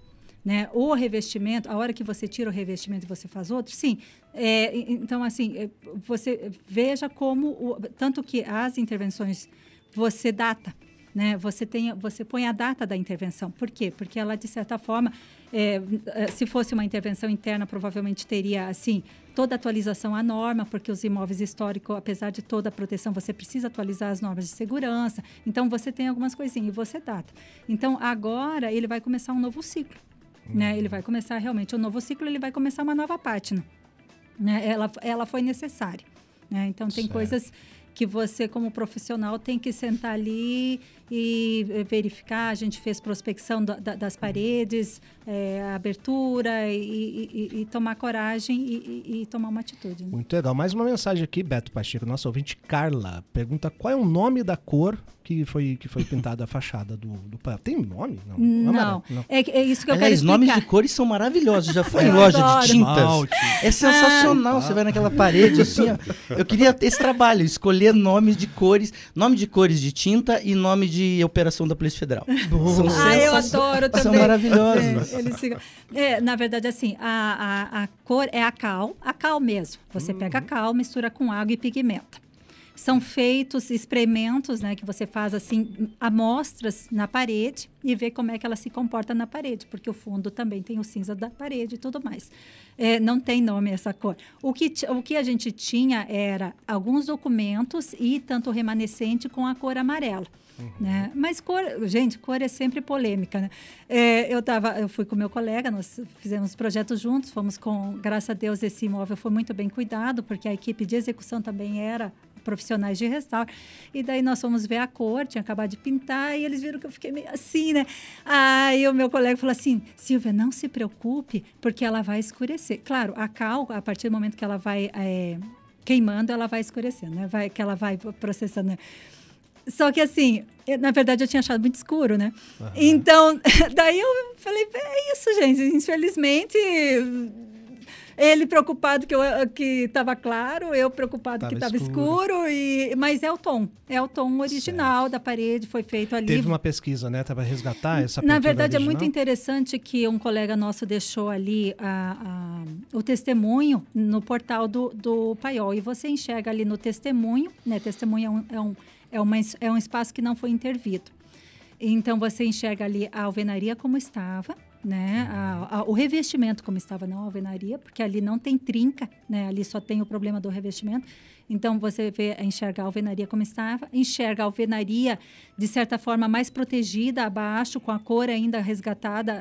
Né? O revestimento, a hora que você tira o revestimento e você faz outro, sim. É, então, assim, é, você veja como, o- tanto que as intervenções você data. Né? Você tem, você põe a data da intervenção. Por quê? Porque ela de certa forma, é, é, se fosse uma intervenção interna, provavelmente teria assim toda a atualização à norma, porque os imóveis históricos, apesar de toda a proteção, você precisa atualizar as normas de segurança. Então você tem algumas coisinhas e você data. Então agora ele vai começar um novo ciclo, né? Ele vai começar realmente um novo ciclo, ele vai começar uma nova página, né? Ela, ela foi necessária, né? Então tem Certo. coisas que você, como profissional, tem que sentar ali e eh, verificar. A gente fez prospecção da- da- das paredes, eh, abertura e, e- e- tomar coragem e, e- e tomar uma atitude. né? Muito legal. Mais uma mensagem aqui, Beto Pacheco, nossa ouvinte Carla. Pergunta qual é o nome da cor que foi, que foi pintada a fachada do, do painel. Tem nome? Não. Não, é, que- é isso que eu Aliás, quero nomes explicar. de cores são maravilhosos. Já foi em loja adoro. de tintas. Esmalte. É sensacional. Você vai naquela parede assim, ó. Eu queria ter esse trabalho, escolher nomes de cores, nome de cores de tinta e nome de operação da Polícia Federal. São Ah, eu adoro também. São maravilhosos. É, eles é, na verdade, assim, a, a, a cor é a cal, a cal mesmo. Você pega a cal, mistura com água e pigmenta. São feitos experimentos, né, que você faz assim, amostras na parede e vê como é que ela se comporta na parede, porque o fundo também tem o cinza da parede e tudo mais. É, não tem nome essa cor. O que, o que a gente tinha era alguns documentos e tanto remanescente com a cor amarela. Né? Mas cor, gente, cor é sempre polêmica, né? É, eu tava, eu fui com meu colega, nós fizemos projetos juntos, fomos com, graças a Deus, esse imóvel foi muito bem cuidado, porque a equipe de execução também era profissionais de restauro. E daí nós fomos ver a cor, tinha acabado de pintar, e eles viram que eu fiquei meio assim, né? Aí o meu colega falou assim: Silvia, não se preocupe, porque ela vai escurecer. Claro, a cal, a partir do momento que ela vai é, queimando, ela vai escurecendo, né? Vai, que ela vai processando. Só que assim, na verdade eu tinha achado muito escuro, né? Então, daí eu falei, é isso, gente. Infelizmente, ele preocupado que eu que estava claro, eu preocupado Tava que estava escuro. escuro, e mas é o tom, é o tom original da parede, foi feito ali. Teve uma pesquisa, né? Para resgatar essa Na verdade, é muito original. interessante que um colega nosso deixou ali a- a- o testemunho no portal do, do Paiol. E você enxerga ali no testemunho, né? Testemunho é um, é, um, é, uma, é um espaço que não foi intervido. Então, você enxerga ali a alvenaria como estava, né? A- a- o revestimento como estava, não a alvenaria, porque ali não tem trinca, né? Ali só tem o problema do revestimento. Então, você vê, enxerga a alvenaria como estava, enxerga a alvenaria, de certa forma, mais protegida abaixo, com a cor ainda resgatada,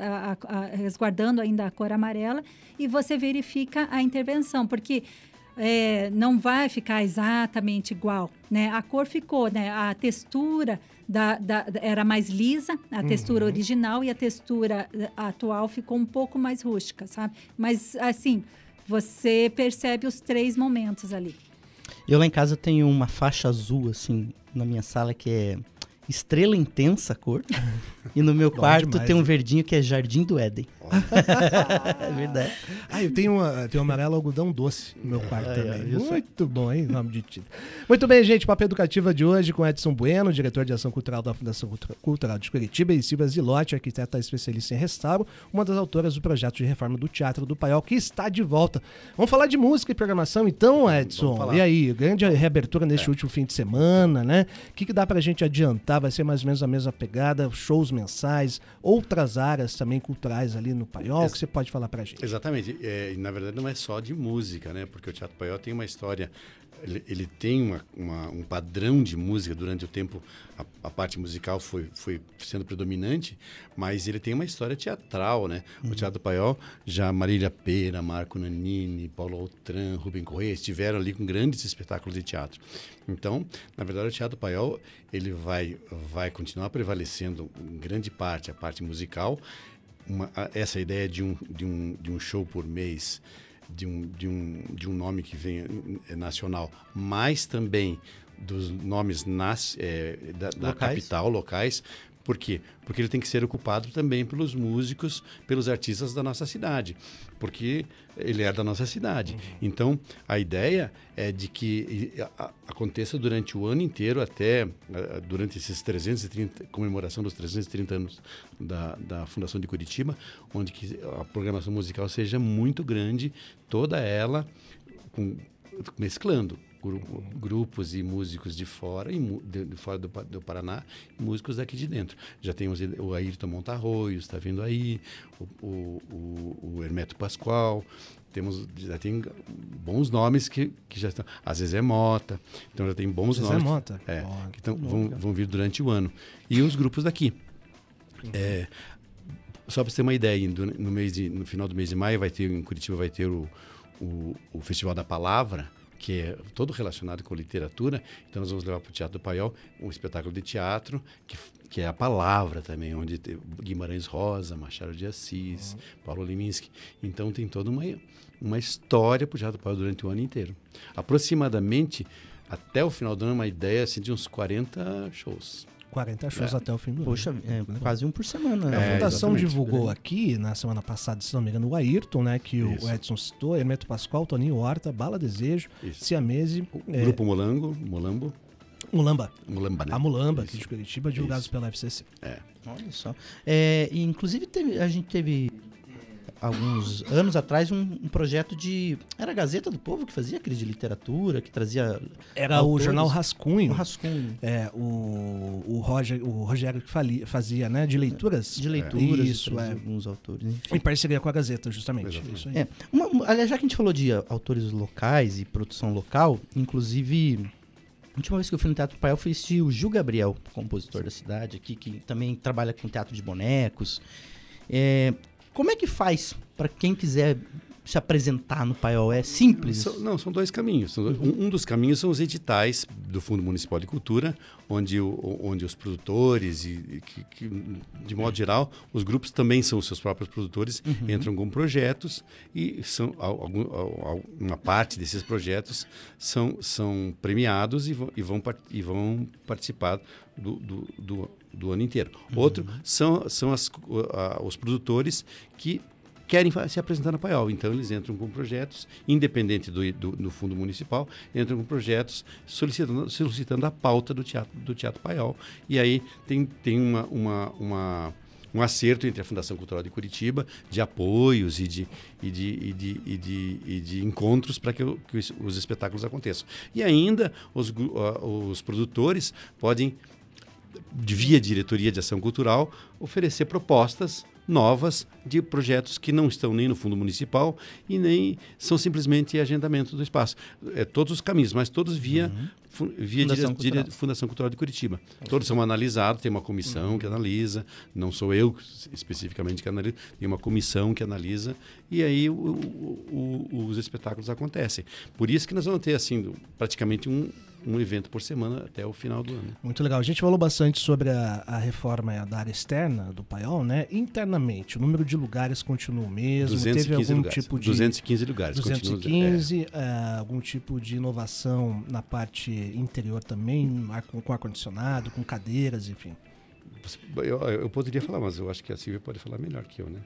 a- resguardando ainda a cor amarela, e você verifica a intervenção, porque é, não vai ficar exatamente igual, né? A cor ficou, né? A textura da, da- era mais lisa, a textura original e a textura eh, atual ficou um pouco mais rústica, sabe? Mas assim, você percebe os três momentos ali. Eu lá em casa tenho uma faixa azul, assim, na minha sala, que é estrela intensa cor. e no meu quarto demais, tem um verdinho que é Jardim do Éden. é verdade. Ah, eu tenho, uma, tenho um amarelo algodão doce no meu quarto ai, também. só? Muito bom, hein? Nome de título. Muito bem, gente. Papo Educativa de hoje com Edson Bueno, diretor de ação cultural da Fundação Cultura- Cultural de Curitiba, e Silvia Zilotti, arquiteta especialista em restauro, uma das autoras do projeto de reforma do Teatro do Paiol, que está de volta. Vamos falar de música e programação, então, Edson? E aí, grande reabertura neste último fim de semana, né? O que, que dá pra gente adiantar? Vai ser mais ou menos a mesma pegada, shows mensais, outras áreas também culturais ali no Paiol, Ex- que você pode falar pra gente? Exatamente. É, na verdade, não é só de música, né? Porque o Teatro Paiol tem uma história. Ele, ele tem uma, uma- um padrão de música durante o tempo. A, a parte musical foi, foi sendo predominante, mas ele tem uma história teatral, né? O Teatro Paiol, já Marília Pera, Marco Nanini, Paulo Altran, Rubem Correia estiveram ali com grandes espetáculos de teatro. Então, na verdade, o Teatro Paiol ele vai, vai continuar prevalecendo em grande parte a parte musical uma- essa ideia de um, de, um, de um show por mês, de um, de um, de um nome que venha eh, nacional, mas também dos nomes nas, eh, da, da Locais. capital, locais. Por quê? Porque ele tem que ser ocupado também pelos músicos, pelos artistas da nossa cidade, porque ele é da nossa cidade. Então, a ideia é de que aconteça durante o ano inteiro, até durante esses 330, comemoração dos 330 anos da, da Fundação de Curitiba, onde que a programação musical seja muito grande, toda ela com- mesclando grupo- grupos e músicos de fora, e de, de fora do, do Paraná, e músicos daqui de dentro. Já temos o Ayrton Montarroios, está vindo aí, o, o, o- Hermeto Pascoal, temos, já tem bons nomes que, que já estão. A Zezé Mota, então já tem bons Zezé nomes. Mota. É, Ó, que tão- vão, vão vir durante o ano. E os grupos daqui. É, só para você ter uma ideia, no, mês de, no final do mês de maio vai ter em Curitiba vai ter o, o, o Festival da Palavra, que é todo relacionado com literatura. Então nós vamos levar para o Teatro do Paiol um espetáculo de teatro que, que é a palavra também, onde tem Guimarães Rosa, Machado de Assis, Paulo Leminski. Então tem toda uma, uma história para o Teatro do Paiol durante o ano inteiro. Aproximadamente até o final do ano, uma ideia assim, de uns 40 shows. 40 shows É. até o fim do ano. Poxa, é quase um por semana. A né? É, Fundação exatamente. divulgou aqui, na semana passada, se não me engano, o Ayrton, né? Que o Isso. Edson citou, Hermeto Pascoal, Toninho Horta, Bala Desejo, Isso. Siamese, é, Grupo Molango, Molambo, Mulamba. Mulamba, né? A Mulamba, Isso. aqui de Curitiba, divulgados Isso. pela FCC. Olha só. É, inclusive teve- a gente teve alguns anos atrás um, um projeto de era a Gazeta do Povo que fazia aquele de literatura que trazia Era o Autores. jornal Rascunho. um rascunho É, o, o, Roger, o Rogério que fali- fazia, né? De leituras. de leituras Isso, trazia é. alguns autores enfim. Em parceria com a Gazeta, justamente. Isso. É, uma- aliás, já que a gente falou de ah, autores locais e produção local, inclusive, a última vez que eu fui no Teatro Paiol foi assistir o Gil Gabriel, compositor da cidade aqui, que também trabalha com teatro de bonecos. É, como é que faz para quem quiser se apresentar no Paiol? É simples? São- não, são dois caminhos. São dois- um, um dos caminhos são os editais do Fundo Municipal de Cultura, onde, o- onde os produtores, e, e que, que, de modo geral, os grupos também são os seus próprios produtores, entram com projetos e são, al- algum, al- al- uma parte desses projetos são, são premiados e vão, e vão, e vão participar do, do, do, do ano inteiro. Outro são, são as, os produtores que querem se apresentar no Paiol. Então, eles entram com projetos, independente do, do, do fundo municipal, entram com projetos solicitando, solicitando a pauta do teatro, do teatro Paiol. E aí tem, tem uma, uma, uma- um acerto entre a Fundação Cultural de Curitiba, de apoios e de, e de, e de, e de, e de encontros para que, que os, os espetáculos aconteçam. E ainda os, ah, os produtores podem de via diretoria de ação cultural, oferecer propostas novas de projetos que não estão nem no fundo municipal e nem são simplesmente agendamento do espaço. É todos os caminhos, mas todos via, fu- via Fundação dire- dire- Cultural. Fundação Cultural de Curitiba. Todos são analisados, tem uma comissão que analisa, não sou eu especificamente que analisa, tem uma comissão que analisa e aí o- o- o- os espetáculos acontecem. Por isso que nós vamos ter assim praticamente um, um evento por semana até o final do ano. Muito legal. A gente falou bastante sobre a, a reforma da área externa do Paiol, né? Internamente, o número de lugares continua o mesmo? Teve 215 algum lugares. tipo de 215 lugares. continua- 215, eh, algum tipo de inovação na parte interior também, ar- com, com ar-condicionado, com cadeiras, enfim. é, eu, eu poderia falar, mas eu acho que a Silvia pode falar melhor que eu, né?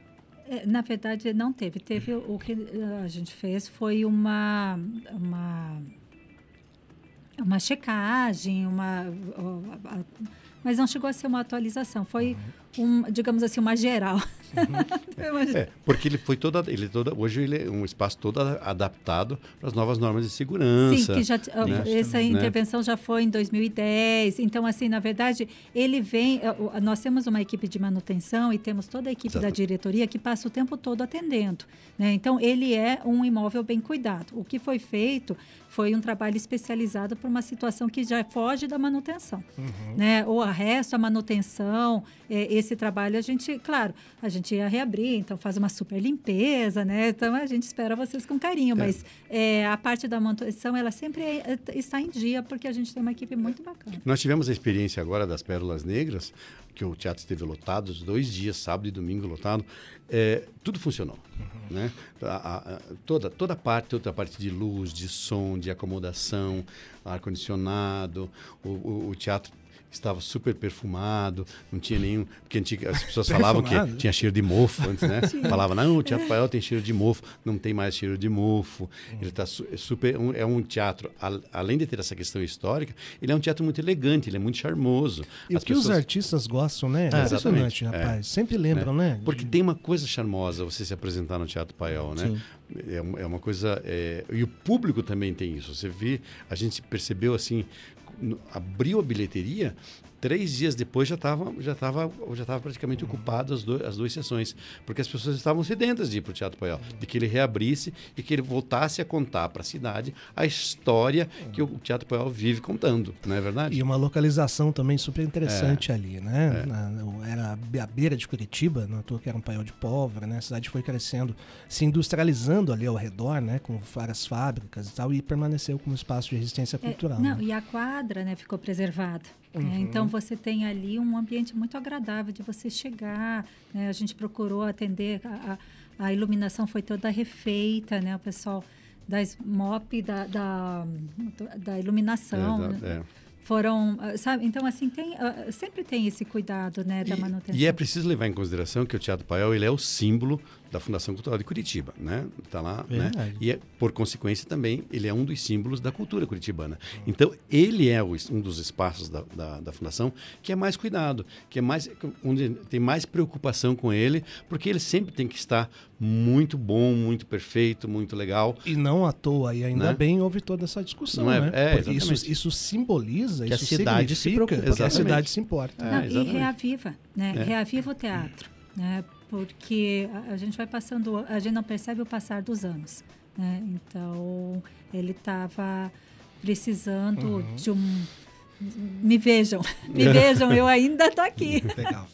É, Na verdade, não teve. Teve o que eh, a gente fez foi uma uma uma checagem, uma mas não chegou a ser uma atualização. Foi um, digamos assim, uma geral. É, porque ele foi toda, ele toda, hoje ele é um espaço todo adaptado para as novas normas de segurança. Sim, que já, né? essa Né? intervenção já foi em 2010. Então, assim, na verdade, ele vem. o- Nós temos uma equipe de manutenção e temos toda a equipe da Exato. diretoria que passa o tempo todo atendendo. Né? Então, ele é um imóvel bem cuidado. O que foi feito foi um trabalho especializado para uma situação que já foge da manutenção. Né? O resto, a manutenção, eh, esse trabalho, a gente, claro, a gente ia reabrir, então faz uma super limpeza, né? Então a gente espera vocês com carinho, mas eh, a parte da manutenção, ela sempre é- é- está em dia, porque a gente tem uma equipe muito bacana. Nós tivemos a experiência agora das Pérolas Negras, que o teatro esteve lotado, os dois dias, sábado e domingo lotado. É, tudo funcionou. Né? A- a- a- toda, toda a parte, toda a parte de luz, de som, de acomodação, ar-condicionado, o, o- o teatro estava super perfumado, não tinha nenhum. Porque antiga, as pessoas falavam que tinha cheiro de mofo antes, né? Falava, não, o Teatro Paiol tem cheiro de mofo, não tem mais cheiro de mofo. Ele tá su- é super. um- é um teatro, al- além de ter essa questão histórica, ele é um teatro muito elegante, ele é muito charmoso. E As o que os pessoas- artistas gostam, né? É, É, impressionante, rapaz. Sempre lembram, né? Porque tem uma coisa charmosa você se apresentar no Teatro Paiol, né? É, um- é uma coisa. é, E o público também tem isso. Você vê, a gente percebeu assim, abriu a bilheteria. Três dias depois já estava já tava, já tava praticamente ocupado as, do- as duas sessões, porque as pessoas estavam sedentas de ir para o Teatro Paiol, de que ele reabrisse e que ele voltasse a contar para a cidade a história que o Teatro Paiol vive contando, não é verdade? E uma localização também super interessante É. ali, né? Na- era a be- a beira de Curitiba, não à toa que era um paiol de pólvora, né? A cidade foi crescendo, se industrializando ali ao redor, né? Com várias fábricas e tal, e permaneceu como espaço de resistência É, cultural. não, né? e a quadra né, ficou preservada. Né? Então você tem ali um ambiente muito agradável de você chegar. né? A gente procurou atender, a, a- a iluminação foi toda refeita, né? O pessoal da SMOP, da, da, da iluminação. É, né? da- é. Foram, ah, sabe? Então, assim, tem, ah, sempre tem esse cuidado, né, da E- manutenção. E, é preciso levar em consideração que o Teatro Paiol ele é o símbolo da Fundação Cultural de Curitiba, né? Tá lá, né? Verdade. E é, por consequência também ele é um dos símbolos da cultura curitibana. Então ele é o um dos espaços da, da, da fundação que é mais cuidado, que é mais onde tem mais preocupação com ele, porque ele sempre tem que estar muito bom, muito perfeito, muito legal. E não à toa, e ainda Né? bem houve toda essa discussão, Não é- né? é, isso, exatamente. isso simboliza, Que a isso cidade se preocupa. que a Exatamente. cidade se importa. É, Não, e reaviva, né? É. Reaviva o teatro, né? Porque a, a gente vai passando, a gente não percebe o passar dos anos, né? Então, ele estava precisando Uhum. de um... Me vejam, me vejam, eu ainda tô aqui. Legal.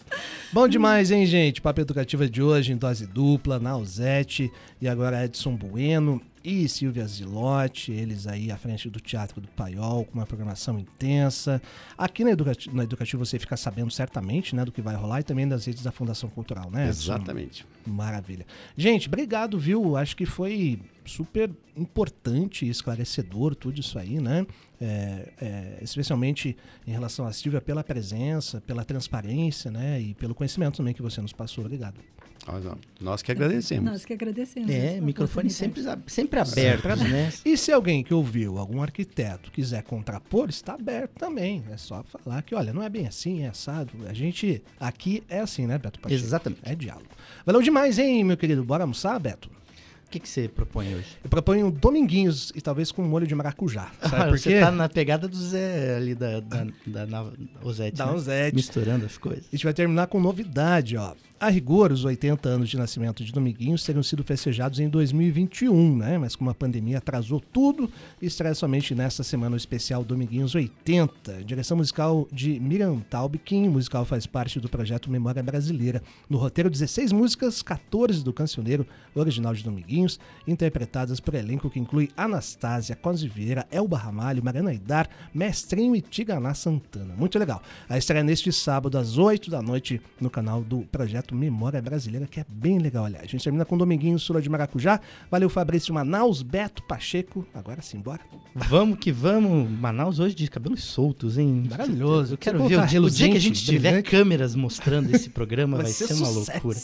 Bom demais, hein, gente? Papo Educativa de hoje em dose dupla, Nausete e agora Edson Bueno e Silvia Zilotti, eles aí à frente do Teatro do Paiol, com uma programação intensa. Aqui na, Educati na Educativa você fica sabendo certamente né, do que vai rolar e também das redes da Fundação Cultural, né? Edson? Exatamente. Maravilha. Gente, obrigado, viu? Acho que foi super importante e esclarecedor tudo isso aí, né? É, é, especialmente em relação à Silvia, pela presença, pela transparência, né? E pelo conhecimento também que você nos passou. Obrigado. Nós, nós que agradecemos. Nós que agradecemos. É, a microfone sempre, sempre aberto, né? E se alguém que ouviu, algum arquiteto, quiser contrapor, está aberto também. É só falar que, olha, não é bem assim, é assado. A gente aqui é assim, né, Beto Pacheco? Exatamente. É diálogo. Valeu demais, hein, meu querido? Bora almoçar, Beto? O que, que você propõe hoje? Eu proponho dominguinhos e talvez com molho de maracujá. Sabe Ah, por você quê? tá na pegada do Zé ali da, da, da, na- Ozete, Da né? Ozete. Misturando as coisas. A gente vai terminar com novidade, ó. A rigor, os 80 anos de nascimento de Dominguinhos teriam sido festejados em 2021, né? Mas como a pandemia atrasou tudo, estreia somente nesta semana o especial Dominguinhos 80. Direção musical de Miriam Taubkin. O musical faz parte do projeto Memória Brasileira. No roteiro, 16 músicas, 14 do cancioneiro original de Dominguinhos, interpretadas por elenco que inclui Anastásia, Cosme Vieira, Elba Ramalho, Mariana Aidar, Mestrinho e Tiganá Santana. Muito legal. A estreia neste sábado às 8 da noite no canal do projeto Memória Brasileira, que é bem legal, aliás. A gente termina com Dominguinho Sula de Maracujá. Valeu, Fabrício de Manaus, Beto Pacheco. Agora sim, bora. Vamos que vamos. Manaus hoje de cabelos soltos, hein? Maravilhoso. Eu quero ver. O, o dia que a gente tiver brilhante. câmeras mostrando esse programa, vai, ser, uma sucesso. loucura.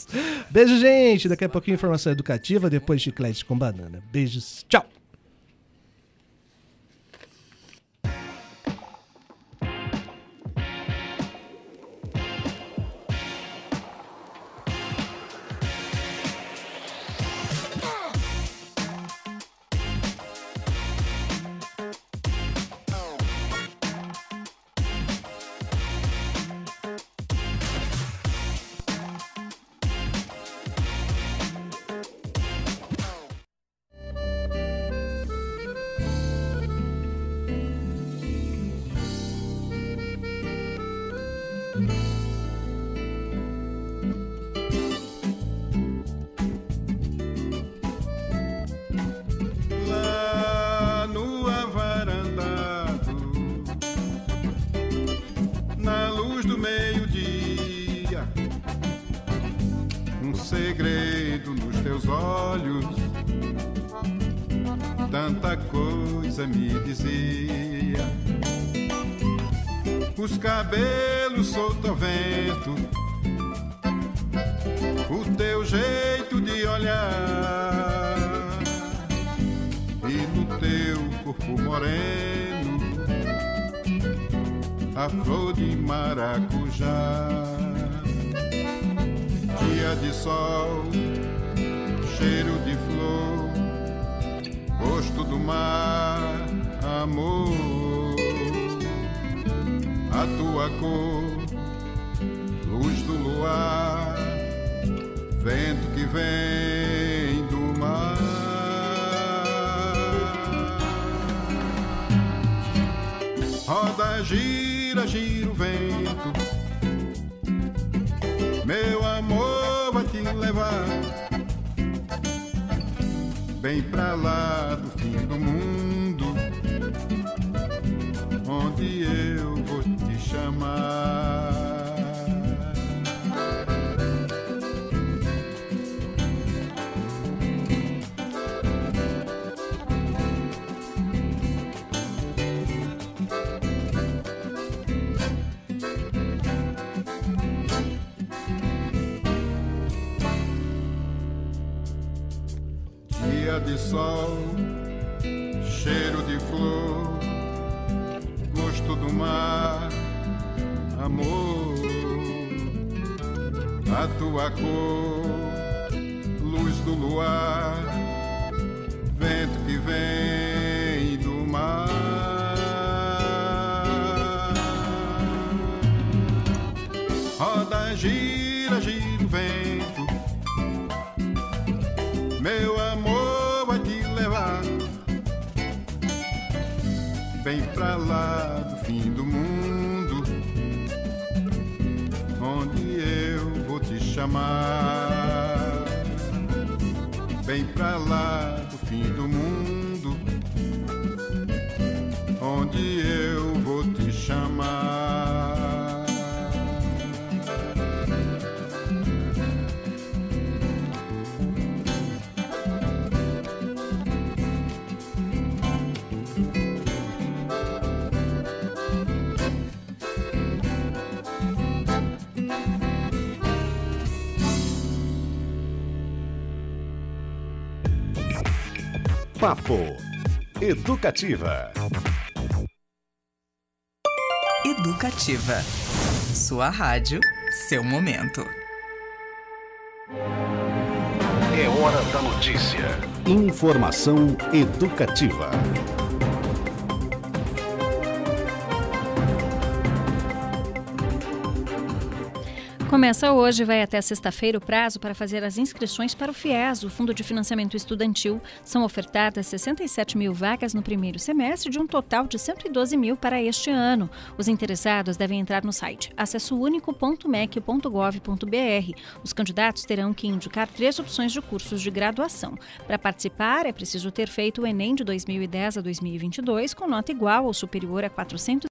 Beijo, gente. Daqui a pouquinho informação educativa, depois chiclete com banana. Beijos. Tchau. A flor de maracujá. Dia de sol, cheiro de flor, gosto do mar, amor. A tua cor, luz do luar, vento que vem do mar. Roda, gira, gira o vento. Meu amor vai te levar bem pra lá do fim do mundo, de sol, cheiro de flor, gosto do mar, amor, a tua cor, luz do luar, vento que vem do mar. Roda, gira, gira o vento meu amor bem pra lá do fim do mundo, onde eu vou te chamar. Bem pra lá do fim do mundo, onde eu Papo Educativa. Educativa. Sua rádio, seu momento. É hora da notícia. Informação educativa. Começa hoje vai até sexta-feira o prazo para fazer as inscrições para o FIES, o Fundo de Financiamento Estudantil. São ofertadas 67 mil vagas no primeiro semestre, de um total de 112 mil para este ano. Os interessados devem entrar no site acessounico.mec.gov.br. Os candidatos terão que indicar três opções de cursos de graduação. Para participar, é preciso ter feito o Enem de 2010 a 2022 com nota igual ou superior a 400